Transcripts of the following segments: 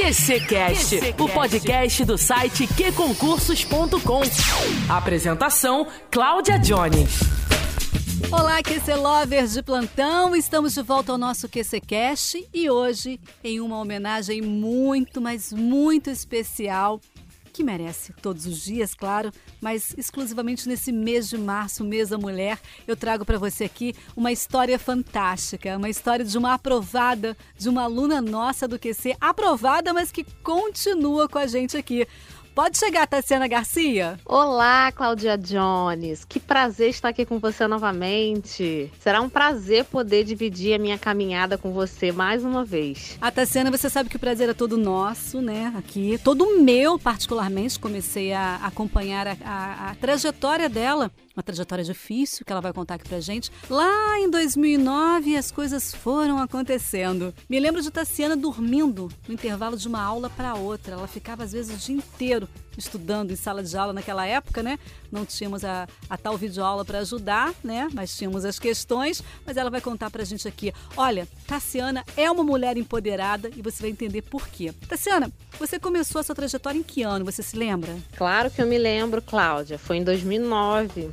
QCcast, o podcast do site qconcursos.com. Apresentação: Cláudia Jones. Olá, QC Lovers de plantão! Estamos de volta ao nosso QCcast e hoje em uma homenagem muito, mas muito especial que merece todos os dias, claro, mas exclusivamente nesse mês de março, mês da mulher, eu trago para você aqui uma história fantástica, uma história de uma aprovada, de uma aluna nossa do QC, aprovada, mas que continua com a gente aqui. Pode chegar, Tassiana Garcia. Olá, Cláudia Jones. Que prazer estar aqui com você novamente. Será um prazer poder dividir a minha caminhada com você mais uma vez. A Tassiana, você sabe que o prazer é todo nosso, né? Aqui. Todo meu, particularmente. Comecei a acompanhar a, a, a trajetória dela uma trajetória difícil que ela vai contar aqui pra gente. Lá em 2009, as coisas foram acontecendo. Me lembro de Tassiana dormindo no intervalo de uma aula para outra. Ela ficava às vezes o dia inteiro estudando em sala de aula naquela época, né? Não tínhamos a, a tal videoaula para ajudar, né? Mas tínhamos as questões. Mas ela vai contar pra gente aqui. Olha, Tassiana é uma mulher empoderada e você vai entender por quê. Tassiana, você começou a sua trajetória em que ano? Você se lembra? Claro que eu me lembro, Cláudia. Foi em 2009.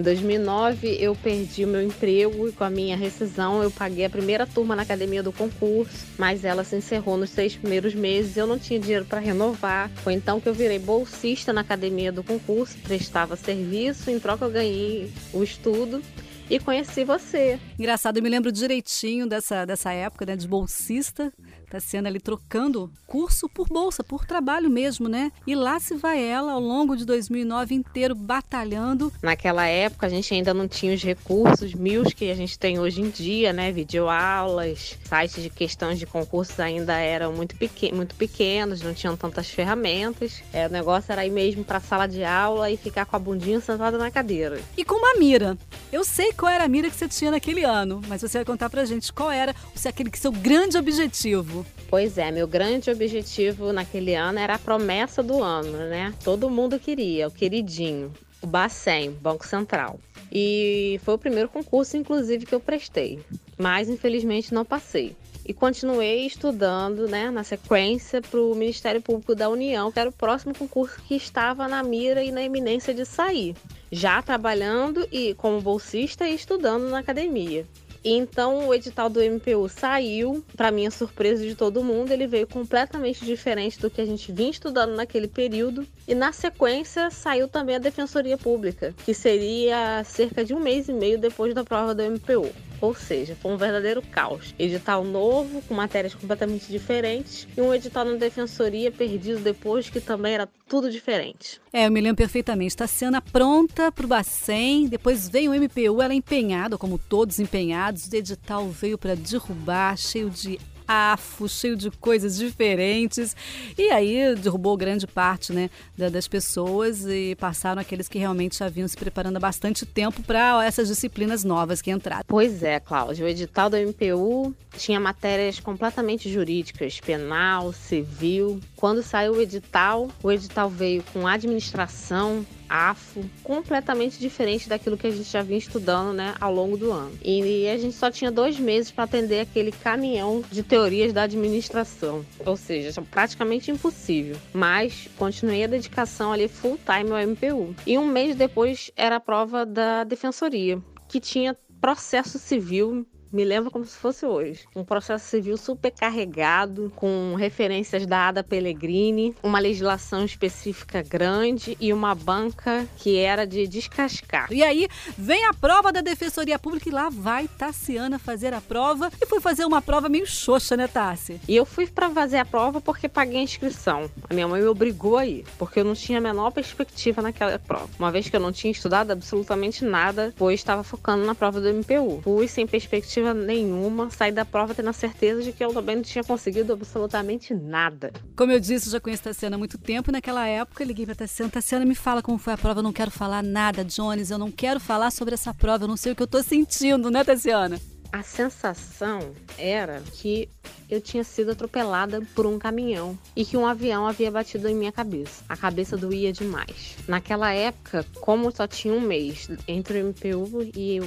Em 2009 eu perdi o meu emprego e com a minha rescisão eu paguei a primeira turma na academia do concurso, mas ela se encerrou nos seis primeiros meses. Eu não tinha dinheiro para renovar. Foi então que eu virei bolsista na academia do concurso, prestava serviço, em troca eu ganhei o estudo e conheci você. Engraçado, eu me lembro direitinho dessa, dessa época, né, de bolsista. Tassiana ali trocando curso por bolsa, por trabalho mesmo, né? E lá se vai ela ao longo de 2009 inteiro batalhando. Naquela época a gente ainda não tinha os recursos mil que a gente tem hoje em dia, né? Videoaulas, sites de questões de concursos ainda eram muito, pequen muito pequenos, não tinham tantas ferramentas. É, o negócio era ir mesmo para a sala de aula e ficar com a bundinha sentada na cadeira. E com uma mira. Eu sei qual era a mira que você tinha naquele ano, mas você vai contar pra gente qual era o aquele que seu grande objetivo. Pois é, meu grande objetivo naquele ano era a promessa do ano, né? Todo mundo queria, o queridinho, o Bacen, Banco Central. E foi o primeiro concurso, inclusive, que eu prestei, mas infelizmente não passei. E continuei estudando, né, na sequência, para o Ministério Público da União, que era o próximo concurso que estava na mira e na iminência de sair. Já trabalhando e como bolsista e estudando na academia. Então o edital do MPU saiu, para minha surpresa de todo mundo, ele veio completamente diferente do que a gente vinha estudando naquele período. E na sequência saiu também a Defensoria Pública, que seria cerca de um mês e meio depois da prova do MPU. Ou seja, foi um verdadeiro caos. Edital novo, com matérias completamente diferentes, e um edital na defensoria perdido depois, que também era tudo diferente. É, eu me lembro perfeitamente. Sendo pronta para o Bacen, depois veio o MPU, ela é empenhada, como todos empenhados. O edital veio para derrubar, cheio de afo, cheio de coisas diferentes. E aí derrubou grande parte né, das pessoas e passaram aqueles que realmente já vinham se preparando há bastante tempo para essas disciplinas novas que entraram. Pois é, Cláudio. O edital do MPU tinha matérias completamente jurídicas, penal, civil. Quando saiu o edital, o edital veio com administração, AFO, completamente diferente daquilo que a gente já vinha estudando né, ao longo do ano. E a gente só tinha dois meses para atender aquele caminhão de teorias da administração, ou seja, praticamente impossível. Mas continuei a dedicação ali full time ao MPU. E um mês depois era a prova da defensoria, que tinha processo civil me lembro como se fosse hoje. Um processo civil super carregado, com referências da Ada Pellegrini, uma legislação específica grande e uma banca que era de descascar. E aí vem a prova da Defensoria Pública e lá vai Tassiana fazer a prova. E fui fazer uma prova meio xoxa, né, Tassi? E eu fui para fazer a prova porque paguei a inscrição. A minha mãe me obrigou a ir, porque eu não tinha a menor perspectiva naquela prova. Uma vez que eu não tinha estudado absolutamente nada, pois estava focando na prova do MPU. Fui sem perspectiva expectativa nenhuma, saí da prova tendo a certeza de que eu também não tinha conseguido absolutamente nada. Como eu disse, já conheço a Tassiana há muito tempo. Naquela época, eu liguei pra Tassiana. Tassiana, me fala como foi a prova. Eu não quero falar nada, Jones. Eu não quero falar sobre essa prova. Eu não sei o que eu tô sentindo, né, Tassiana? A sensação era que eu tinha sido atropelada por um caminhão e que um avião havia batido em minha cabeça. A cabeça doía demais. Naquela época, como só tinha um mês entre o MPU e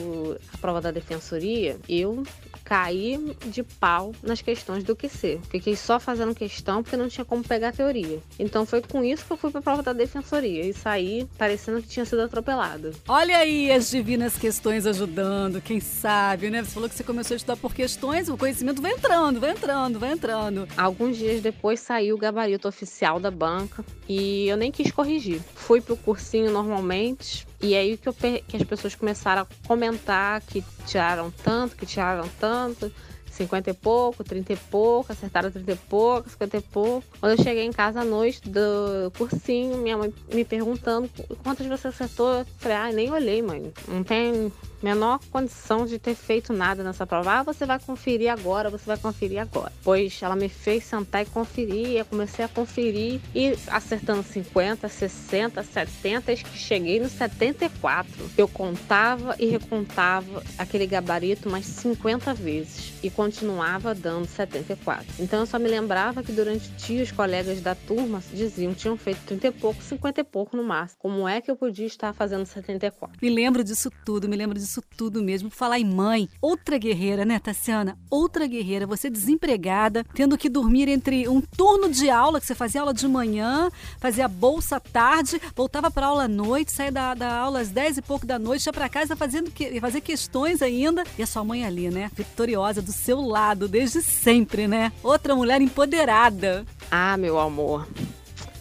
a prova da defensoria, eu caí de pau nas questões do QC. Fiquei só fazendo questão porque não tinha como pegar a teoria. Então foi com isso que eu fui para a prova da defensoria e saí parecendo que tinha sido atropelada. Olha aí as divinas questões ajudando, quem sabe, né? Você falou que você começou a estudar por questões, o conhecimento vai entrando, vai entrando, vai entrando. Alguns dias depois saiu o gabarito oficial da banca e eu nem quis corrigir. Fui pro cursinho normalmente, e aí que, eu, que as pessoas começaram a comentar que tiraram tanto, que tiraram tanto. 50 e pouco, 30 e pouco, acertaram 30 e pouco, 50 e pouco. Quando eu cheguei em casa à noite do cursinho, minha mãe me perguntando quantas você acertou. Eu falei, ah, nem olhei, mãe. Não tem menor condição de ter feito nada nessa prova. Ah, você vai conferir agora, você vai conferir agora. Pois ela me fez sentar e conferir, eu comecei a conferir e acertando 50, 60, 70, que cheguei no 74. Eu contava e recontava aquele gabarito mais 50 vezes e continuava dando 74. Então eu só me lembrava que durante o dia os colegas da turma diziam que tinham feito 30 e pouco, 50 e pouco no máximo. Como é que eu podia estar fazendo 74? Me lembro disso tudo, me lembro disso isso tudo mesmo. Falar em mãe, outra guerreira, né, Tassiana? Outra guerreira. Você desempregada, tendo que dormir entre um turno de aula, que você fazia aula de manhã, fazia bolsa à tarde, voltava para aula à noite, saía da, da aula às 10 e pouco da noite, ia para casa fazendo que, fazer questões ainda. E a sua mãe ali, né? Vitoriosa do seu lado, desde sempre, né? Outra mulher empoderada. Ah, meu amor.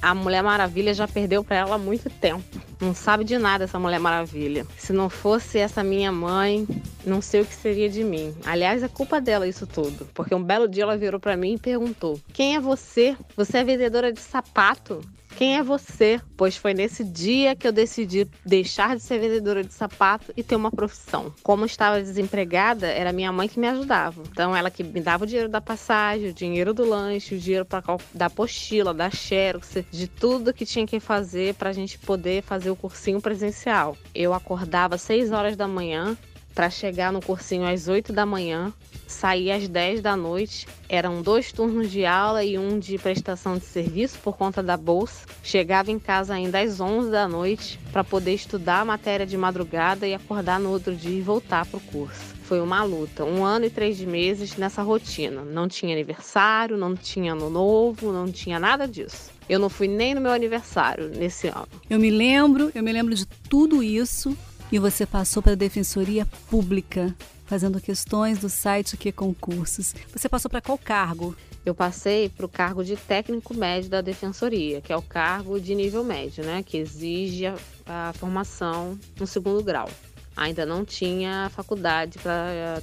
A Mulher Maravilha já perdeu para ela há muito tempo. Não sabe de nada essa Mulher Maravilha. Se não fosse essa minha mãe, não sei o que seria de mim. Aliás, é culpa dela isso tudo, porque um belo dia ela virou para mim e perguntou: "Quem é você? Você é vendedora de sapato?" Quem é você? Pois foi nesse dia que eu decidi deixar de ser vendedora de sapato e ter uma profissão. Como estava desempregada, era minha mãe que me ajudava. Então, ela que me dava o dinheiro da passagem, o dinheiro do lanche, o dinheiro para da apostila, da xerox, de tudo que tinha que fazer para a gente poder fazer o cursinho presencial. Eu acordava às 6 horas da manhã para chegar no cursinho às 8 da manhã, sair às 10 da noite. Eram dois turnos de aula e um de prestação de serviço por conta da bolsa. Chegava em casa ainda às 11 da noite para poder estudar a matéria de madrugada e acordar no outro dia e voltar para o curso. Foi uma luta, um ano e três meses nessa rotina. Não tinha aniversário, não tinha ano novo, não tinha nada disso. Eu não fui nem no meu aniversário nesse ano. Eu me lembro, eu me lembro de tudo isso e você passou para a Defensoria Pública, fazendo questões do site Que Concursos. Você passou para qual cargo? Eu passei para o cargo de técnico médio da Defensoria, que é o cargo de nível médio, né, que exige a, a formação no segundo grau. Ainda não tinha faculdade para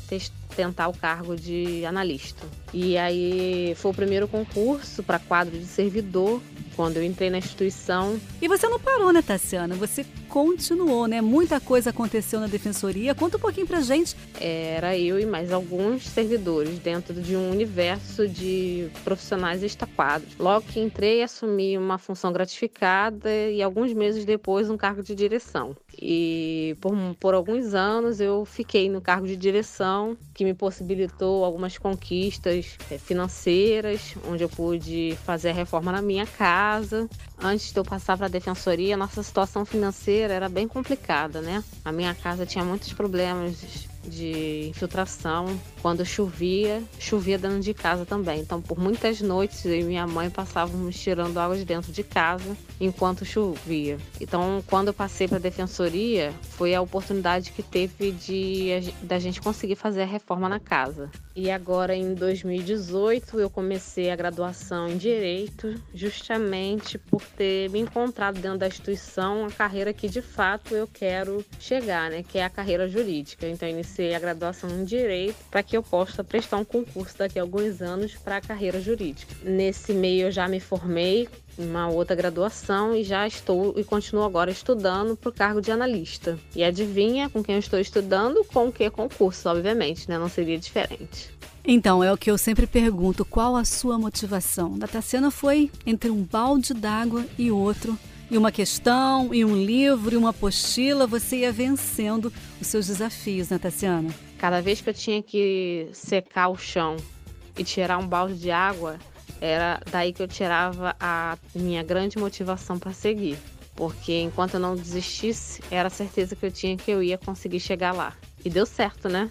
tentar o cargo de analista. E aí foi o primeiro concurso para quadro de servidor quando eu entrei na instituição. E você não parou, né, Tassiana? Você continuou, né? Muita coisa aconteceu na defensoria. Conta um pouquinho pra gente. Era eu e mais alguns servidores dentro de um universo de profissionais estaquados. Logo que entrei, assumi uma função gratificada e alguns meses depois um cargo de direção. E por, por alguns anos eu fiquei no cargo de direção, que me possibilitou algumas conquistas é, financeiras, onde eu pude fazer a reforma na minha casa. Antes de eu passar para a defensoria, nossa situação financeira era bem complicada, né? A minha casa tinha muitos problemas de infiltração. Quando chovia, chovia dentro de casa também. Então, por muitas noites, eu e minha mãe passávamos tirando água de dentro de casa enquanto chovia. Então, quando eu passei para a defensoria, foi a oportunidade que teve de da gente conseguir fazer a reforma na casa. E agora, em 2018, eu comecei a graduação em Direito, justamente por ter me encontrado dentro da instituição a carreira que de fato eu quero chegar, né? Que é a carreira jurídica. Então, iniciei a graduação em Direito para que eu possa prestar um concurso daqui a alguns anos para a carreira jurídica. Nesse meio, eu já me formei uma outra graduação e já estou e continuo agora estudando para o cargo de analista. E adivinha com quem eu estou estudando? Com que concurso, obviamente, né? Não seria diferente. Então, é o que eu sempre pergunto: qual a sua motivação? Da Tassiana foi entre um balde d'água e outro. E uma questão, e um livro, e uma apostila, você ia vencendo os seus desafios, né, Tassiana? Cada vez que eu tinha que secar o chão e tirar um balde de água, era daí que eu tirava a minha grande motivação para seguir. Porque enquanto eu não desistisse, era certeza que eu tinha que eu ia conseguir chegar lá. E deu certo, né?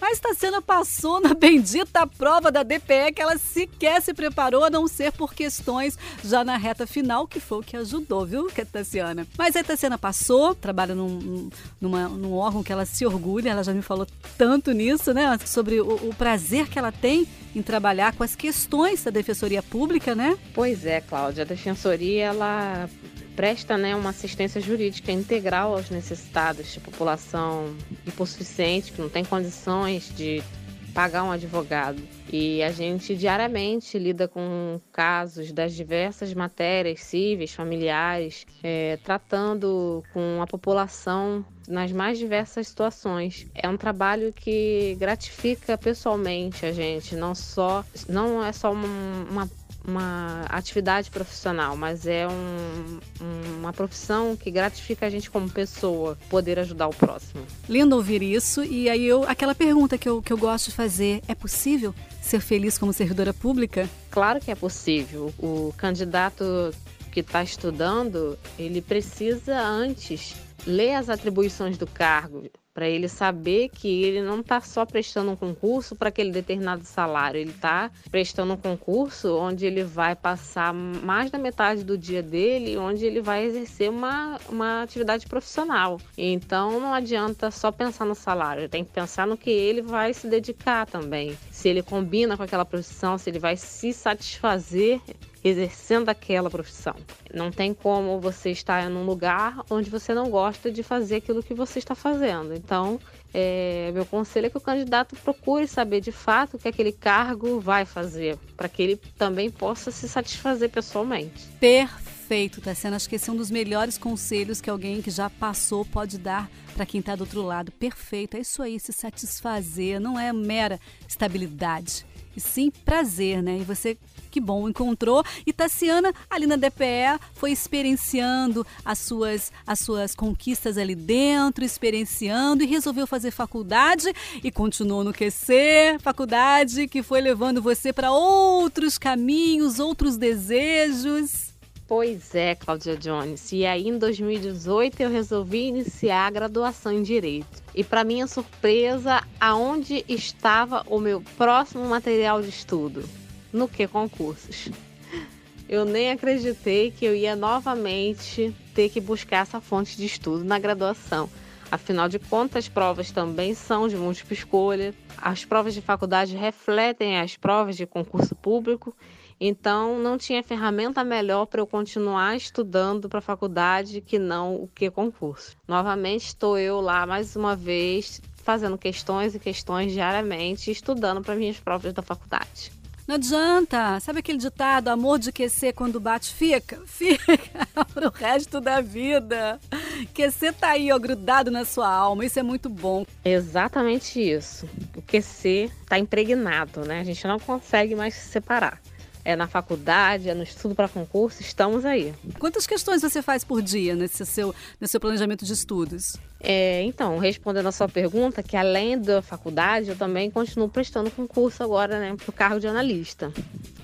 Mas Tassiana passou na bendita prova da DPE que ela sequer se preparou, a não ser por questões já na reta final, que foi o que ajudou, viu, Tassiana? Mas a Tassiana passou, trabalha num, numa, num órgão que ela se orgulha, ela já me falou tanto nisso, né? Sobre o, o prazer que ela tem em trabalhar com as questões da Defensoria Pública, né? Pois é, Cláudia. A Defensoria, ela presta né, uma assistência jurídica integral aos necessitados de população hipossuficiente, que não tem condições de pagar um advogado. E a gente diariamente lida com casos das diversas matérias cíveis, familiares, é, tratando com a população nas mais diversas situações. É um trabalho que gratifica pessoalmente a gente, não só não é só uma, uma uma atividade profissional, mas é um, uma profissão que gratifica a gente como pessoa, poder ajudar o próximo. Lindo ouvir isso. E aí eu, aquela pergunta que eu, que eu gosto de fazer, é possível ser feliz como servidora pública? Claro que é possível. O candidato que está estudando, ele precisa antes ler as atribuições do cargo, para ele saber que ele não está só prestando um concurso para aquele determinado salário, ele está prestando um concurso onde ele vai passar mais da metade do dia dele, onde ele vai exercer uma, uma atividade profissional. Então não adianta só pensar no salário, tem que pensar no que ele vai se dedicar também. Se ele combina com aquela profissão, se ele vai se satisfazer exercendo aquela profissão. Não tem como você estar em um lugar onde você não gosta de fazer aquilo que você está fazendo. Então, é, meu conselho é que o candidato procure saber de fato o que aquele cargo vai fazer, para que ele também possa se satisfazer pessoalmente. Perfeito, Tassiana. Acho que esse é um dos melhores conselhos que alguém que já passou pode dar para quem está do outro lado. Perfeito, é isso aí, se satisfazer, não é mera estabilidade e sim prazer, né? E você, que bom, encontrou. E Tassiana, ali na DPE, foi experienciando as suas, as suas conquistas ali dentro, experienciando e resolveu fazer faculdade e continuou no QC, faculdade que foi levando você para outros caminhos, outros desejos. Pois é, Cláudia Jones. E aí, em 2018, eu resolvi iniciar a graduação em Direito. E, para minha surpresa, aonde estava o meu próximo material de estudo? No que concursos? Eu nem acreditei que eu ia novamente ter que buscar essa fonte de estudo na graduação. Afinal de contas, as provas também são de múltipla escolha. As provas de faculdade refletem as provas de concurso público então, não tinha ferramenta melhor para eu continuar estudando para a faculdade que não o que concurso. Novamente, estou eu lá mais uma vez fazendo questões e questões diariamente, estudando para minhas provas da faculdade. Não adianta. Sabe aquele ditado, amor de QC quando bate fica? Fica pro resto da vida. QC tá aí, ó, grudado na sua alma. Isso é muito bom. Exatamente isso. O QC tá impregnado, né? A gente não consegue mais se separar é na faculdade, é no estudo para concurso, estamos aí. Quantas questões você faz por dia nesse seu, nesse seu planejamento de estudos? É, então, respondendo a sua pergunta, que além da faculdade, eu também continuo prestando concurso agora, né, para o cargo de analista.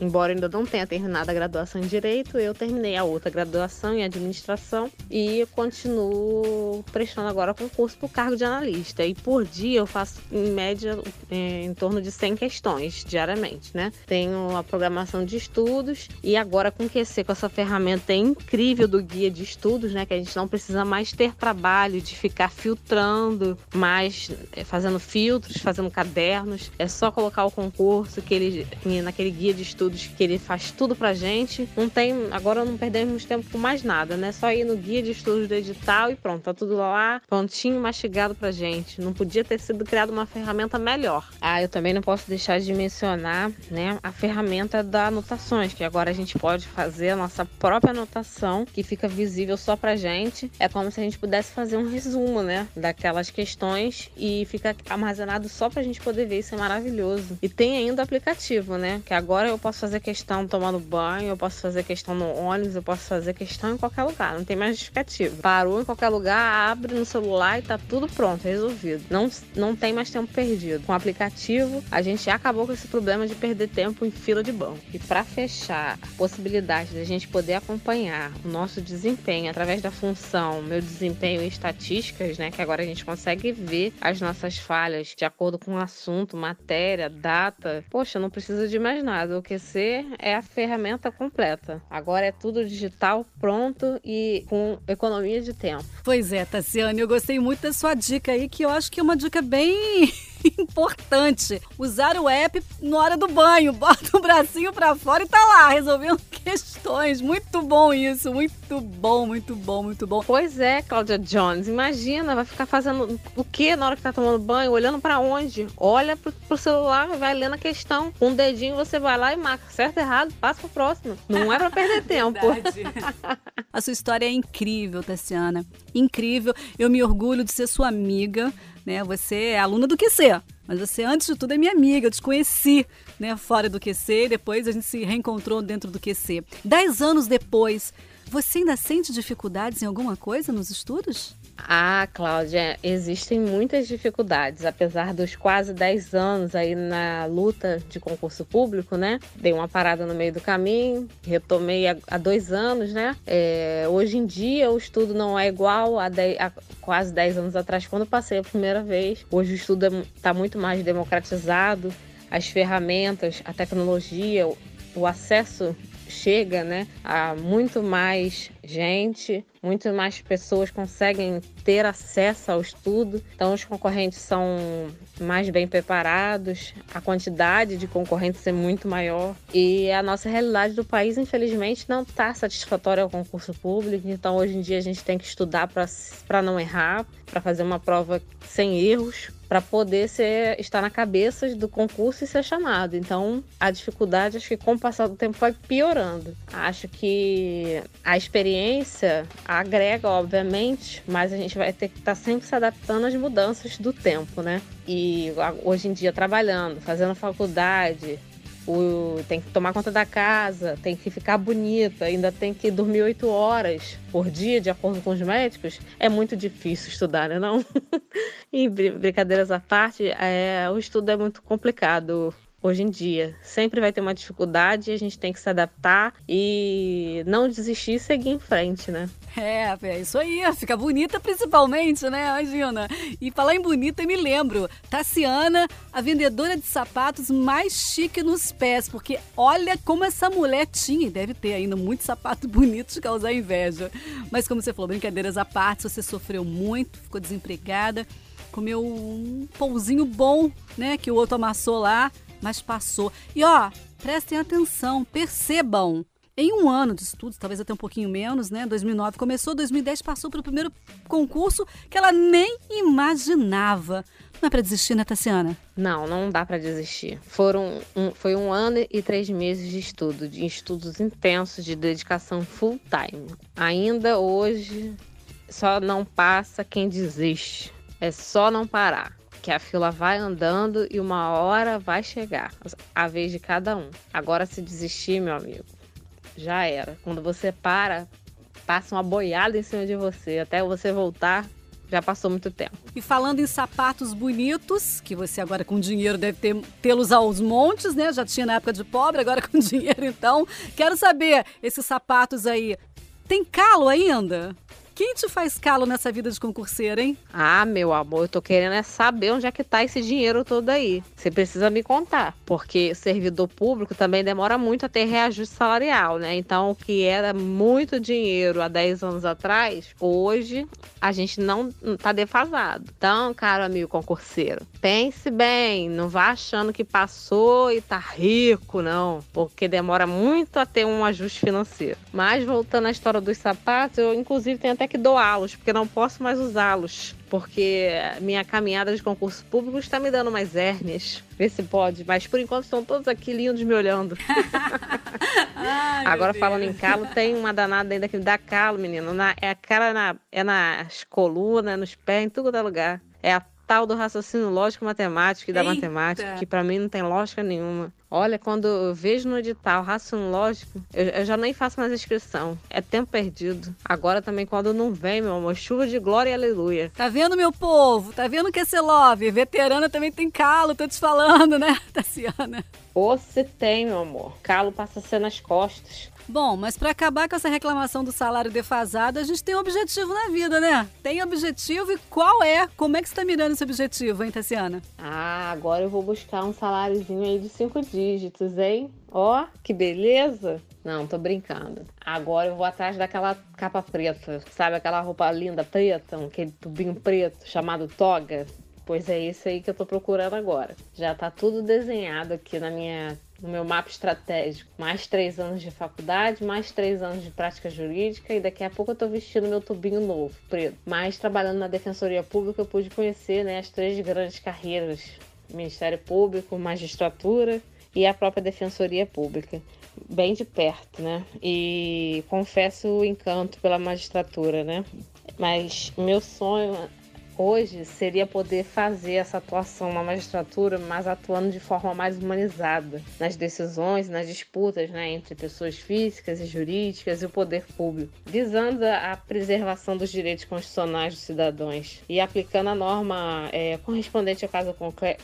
Embora ainda não tenha terminado a graduação em Direito, eu terminei a outra graduação em Administração e continuo prestando agora concurso para o cargo de analista. E por dia eu faço, em média, é, em torno de 100 questões diariamente, né? Tenho a programação de estudos e agora com o QC, com essa ferramenta incrível do guia de estudos, né? Que a gente não precisa mais ter trabalho de ficar filtrando, mais é, fazendo filtros, fazendo cadernos. É só colocar o concurso que ele, naquele guia de estudos estudos que ele faz tudo pra gente. Não tem, agora não perdemos tempo com mais nada, né? Só ir no guia de estudos do edital e pronto, tá tudo lá, prontinho, mastigado pra gente. Não podia ter sido criada uma ferramenta melhor. Ah, eu também não posso deixar de mencionar, né, a ferramenta da anotações, que agora a gente pode fazer a nossa própria anotação, que fica visível só pra gente. É como se a gente pudesse fazer um resumo, né, daquelas questões e fica armazenado só pra gente poder ver. Isso é maravilhoso. E tem ainda o aplicativo, né, que agora eu posso fazer questão tomando banho, eu posso fazer questão no ônibus, eu posso fazer questão em qualquer lugar, não tem mais justificativo. Parou em qualquer lugar, abre no celular e tá tudo pronto, resolvido. Não, não tem mais tempo perdido. Com o aplicativo, a gente acabou com esse problema de perder tempo em fila de banco. E para fechar a possibilidade da gente poder acompanhar o nosso desempenho através da função meu desempenho em estatísticas, né, que agora a gente consegue ver as nossas falhas de acordo com o assunto, matéria, data. Poxa, não precisa de mais nada. O QC é a ferramenta completa. Agora é tudo digital, pronto e com economia de tempo. Pois é, Tassiane, eu gostei muito da sua dica aí, que eu acho que é uma dica bem importante. Usar o app na hora do banho. Bota o bracinho para fora e tá lá, resolvendo questões. Muito bom isso, muito bom, muito bom, muito bom. Pois é, Cláudia Jones. Imagina, vai ficar fazendo o que na hora que tá tomando banho? Olhando para onde? Olha pro, pro celular, vai lendo a questão. Com um dedinho você vai lá e marca certo, errado, passa pro próximo. Não é para perder tempo. a sua história é incrível, Tassiana. Incrível. Eu me orgulho de ser sua amiga né? Você é aluna do QC, mas você, antes de tudo, é minha amiga. Eu te conheci né, fora do QC, depois a gente se reencontrou dentro do QC. Dez anos depois, você ainda sente dificuldades em alguma coisa nos estudos? Ah, Cláudia, existem muitas dificuldades, apesar dos quase 10 anos aí na luta de concurso público, né? Dei uma parada no meio do caminho, retomei há dois anos, né? É, hoje em dia o estudo não é igual a, dez, a quase 10 anos atrás, quando passei a primeira vez. Hoje o estudo está é, muito mais democratizado, as ferramentas, a tecnologia, o acesso chega né, a muito mais gente, muito mais pessoas conseguem ter acesso ao estudo, então os concorrentes são mais bem preparados, a quantidade de concorrentes é muito maior. E a nossa realidade do país, infelizmente, não está satisfatória ao concurso público, então hoje em dia a gente tem que estudar para não errar, para fazer uma prova sem erros, para poder ser, estar na cabeça do concurso e ser chamado. Então, a dificuldade, acho que com o passar do tempo vai piorando. Acho que a experiência agrega, obviamente, mas a gente vai ter que estar tá sempre se adaptando às mudanças do tempo, né? E hoje em dia, trabalhando, fazendo faculdade, o, tem que tomar conta da casa, tem que ficar bonita, ainda tem que dormir oito horas por dia, de acordo com os médicos, é muito difícil estudar, né? Não? e brincadeiras à parte, é, o estudo é muito complicado hoje em dia. Sempre vai ter uma dificuldade, a gente tem que se adaptar e não desistir e seguir em frente, né? É, é isso aí, fica bonita principalmente, né? Imagina. E falar em bonita, me lembro, Tassiana, a vendedora de sapatos mais chique nos pés, porque olha como essa mulher tinha, e deve ter ainda muitos sapatos bonitos de causar inveja. Mas como você falou, brincadeiras à parte, você sofreu muito, ficou desempregada, comeu um pãozinho bom, né, que o outro amassou lá, mas passou. E ó, prestem atenção, percebam. Em um ano de estudos, talvez até um pouquinho menos, né? 2009 começou, 2010 passou para o primeiro concurso que ela nem imaginava. Não é para desistir, né, Tassiana? Não, não dá para desistir. Foram um, foi um ano e três meses de estudo, de estudos intensos, de dedicação full time. Ainda hoje, só não passa quem desiste. É só não parar que a fila vai andando e uma hora vai chegar a vez de cada um. Agora, se desistir, meu amigo, já era. Quando você para, passa uma boiada em cima de você. Até você voltar, já passou muito tempo. E falando em sapatos bonitos, que você agora com dinheiro deve ter tê-los aos montes, né? Já tinha na época de pobre, agora com dinheiro então. Quero saber, esses sapatos aí, tem calo ainda? Quem te faz calo nessa vida de concurseira, hein? Ah, meu amor, eu tô querendo é saber onde é que tá esse dinheiro todo aí. Você precisa me contar, porque servidor público também demora muito a ter reajuste salarial, né? Então, o que era muito dinheiro há 10 anos atrás, hoje a gente não tá defasado. Então, caro amigo concurseiro, pense bem, não vá achando que passou e tá rico, não, porque demora muito a ter um ajuste financeiro. Mas voltando à história dos sapatos, eu inclusive tenho até que doá-los, porque não posso mais usá-los. Porque minha caminhada de concurso público está me dando mais hérnias. Vê se pode. Mas por enquanto estão todos aqui lindos me olhando. Ai, Agora falando em calo, tem uma danada ainda que me dá calo, menino. Na, é a cara na, é nas colunas, nos pés, em tudo é lugar. É a tal do raciocínio lógico matemático e da Eita. matemática, que para mim não tem lógica nenhuma. Olha, quando eu vejo no edital raciocínio lógico, eu, eu, já nem faço mais inscrição. É tempo perdido. Agora também, quando não vem, meu amor, chuva de glória e aleluia. Tá vendo, meu povo? Tá vendo que é love? Veterana também tem calo, tô te falando, né, Tassiana? Ou se tem, meu amor. Calo passa a ser nas costas. Bom, mas para acabar com essa reclamação do salário defasado, a gente tem um objetivo na vida, né? Tem objetivo e qual é? Como é que você está mirando esse objetivo, hein, Tassiana? Ah, agora eu vou buscar um saláriozinho aí de cinco dígitos, hein? Ó, que beleza! Não, tô brincando. Agora eu vou atrás daquela capa preta, sabe? Aquela roupa linda preta, aquele tubinho preto chamado toga. Pois é isso aí que eu tô procurando agora. Já tá tudo desenhado aqui na minha no meu mapa estratégico. Mais três anos de faculdade, mais três anos de prática jurídica e daqui a pouco eu tô vestindo meu tubinho novo, preto. Mas trabalhando na Defensoria Pública eu pude conhecer né, as três grandes carreiras. Ministério Público, Magistratura e a própria Defensoria Pública. Bem de perto, né? E confesso o encanto pela magistratura, né? Mas meu sonho hoje seria poder fazer essa atuação na magistratura, mas atuando de forma mais humanizada nas decisões, nas disputas né, entre pessoas físicas e jurídicas e o poder público, visando a preservação dos direitos constitucionais dos cidadãos e aplicando a norma é, correspondente ao caso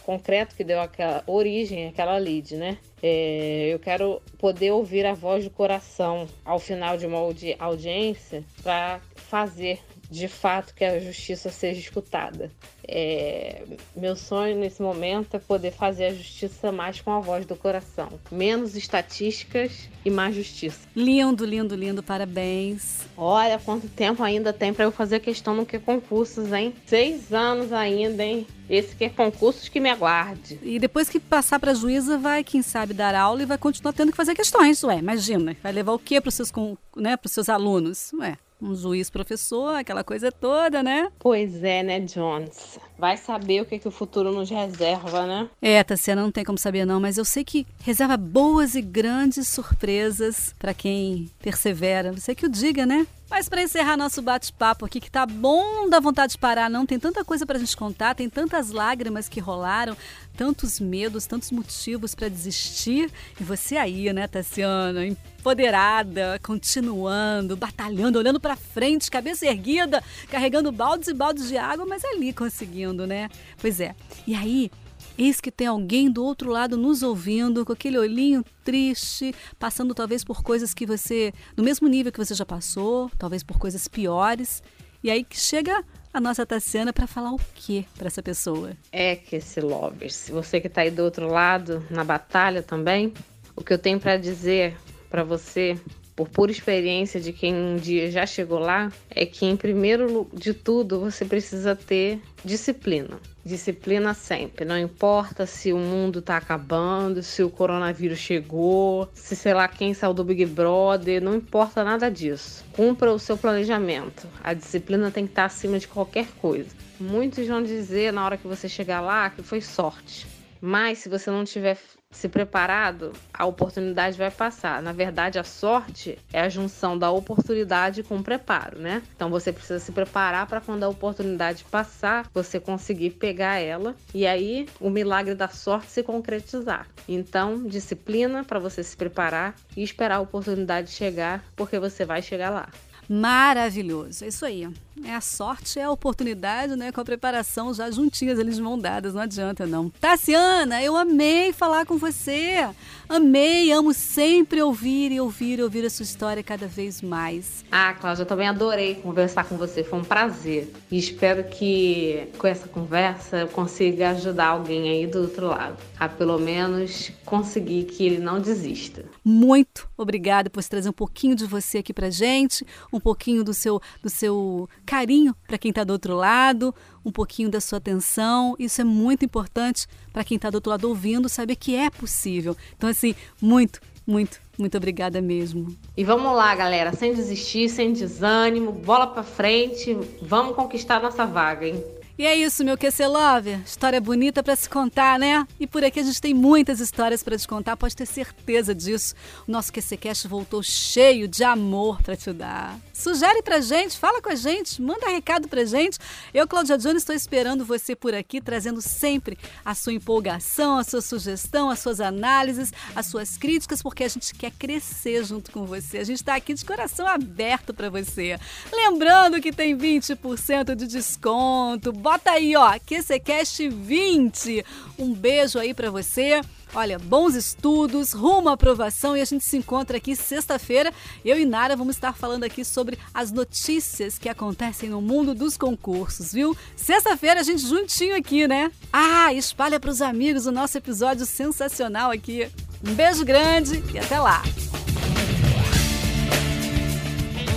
concreto que deu aquela origem àquela lide, né? É, eu quero poder ouvir a voz do coração ao final de uma audi audiência para fazer de fato que a justiça seja escutada. É, meu sonho nesse momento é poder fazer a justiça mais com a voz do coração. Menos estatísticas e mais justiça. Lindo, lindo, lindo, parabéns. Olha quanto tempo ainda tem para eu fazer questão no que concursos, hein? Seis anos ainda, hein? Esse que é concursos que me aguarde. E depois que passar para juíza, vai, quem sabe, dar aula e vai continuar tendo que fazer questões, ué. Imagina. Vai levar o quê para os seus, né, seus alunos? Ué um juiz professor, aquela coisa toda, né? Pois é, né, Jones? Vai saber o que, que o futuro nos reserva, né? É, Tassiana, não tem como saber não, mas eu sei que reserva boas e grandes surpresas para quem persevera. Você que o diga, né? Mas para encerrar nosso bate-papo aqui, que tá bom, dá vontade de parar, não? Tem tanta coisa para gente contar, tem tantas lágrimas que rolaram, tantos medos, tantos motivos para desistir. E você aí, né, Tassiana, empoderada, continuando, batalhando, olhando para frente, cabeça erguida, carregando baldes e baldes de água, mas ali conseguindo, né? Pois é. E aí, Eis que tem alguém do outro lado nos ouvindo, com aquele olhinho triste, passando talvez por coisas que você, no mesmo nível que você já passou, talvez por coisas piores. E aí que chega a nossa Tassiana para falar o que para essa pessoa? É que esse lovers, você que está aí do outro lado na batalha também, o que eu tenho para dizer para você por pura experiência de quem um dia já chegou lá, é que em primeiro de tudo você precisa ter disciplina. Disciplina sempre, não importa se o mundo tá acabando, se o coronavírus chegou, se sei lá quem saiu do Big Brother, não importa nada disso. Cumpra o seu planejamento. A disciplina tem que estar acima de qualquer coisa. Muitos vão dizer na hora que você chegar lá que foi sorte. Mas se você não tiver se preparado, a oportunidade vai passar. Na verdade, a sorte é a junção da oportunidade com o preparo, né? Então você precisa se preparar para quando a oportunidade passar, você conseguir pegar ela e aí o milagre da sorte se concretizar. Então, disciplina para você se preparar e esperar a oportunidade chegar, porque você vai chegar lá. Maravilhoso, é isso aí. É a sorte, é a oportunidade, né? Com a preparação já juntinhas, eles mão dadas, não adianta não. Tassiana, eu amei falar com você. Amei, amo sempre ouvir e ouvir e ouvir a sua história cada vez mais. Ah, Cláudia, eu também adorei conversar com você, foi um prazer. E espero que com essa conversa eu consiga ajudar alguém aí do outro lado. A pelo menos conseguir que ele não desista. Muito obrigada por trazer um pouquinho de você aqui pra gente, um pouquinho do seu, do seu carinho para quem está do outro lado, um pouquinho da sua atenção. Isso é muito importante para quem está do outro lado ouvindo, saber que é possível. Então, assim, muito, muito, muito obrigada mesmo. E vamos lá, galera, sem desistir, sem desânimo, bola para frente, vamos conquistar nossa vaga, hein? E é isso, meu QC Lover. História bonita para se contar, né? E por aqui a gente tem muitas histórias para te contar, pode ter certeza disso. O nosso QCcast voltou cheio de amor para te dar. Sugere pra gente, fala com a gente, manda recado pra gente. Eu, Cláudia Jones, estou esperando você por aqui, trazendo sempre a sua empolgação, a sua sugestão, as suas análises, as suas críticas, porque a gente quer crescer junto com você. A gente está aqui de coração aberto para você. Lembrando que tem 20% de desconto Bota aí, ó, QCCast 20. Um beijo aí para você. Olha, bons estudos, rumo à aprovação e a gente se encontra aqui sexta-feira. Eu e Nara vamos estar falando aqui sobre as notícias que acontecem no mundo dos concursos, viu? Sexta-feira a gente juntinho aqui, né? Ah, espalha para os amigos o nosso episódio sensacional aqui. Um beijo grande e até lá.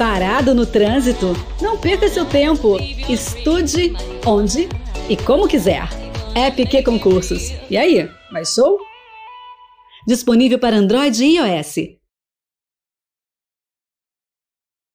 Parado no trânsito? Não perca seu tempo. Estude onde e como quiser. App Q Concursos. E aí, mais show? Disponível para Android e iOS.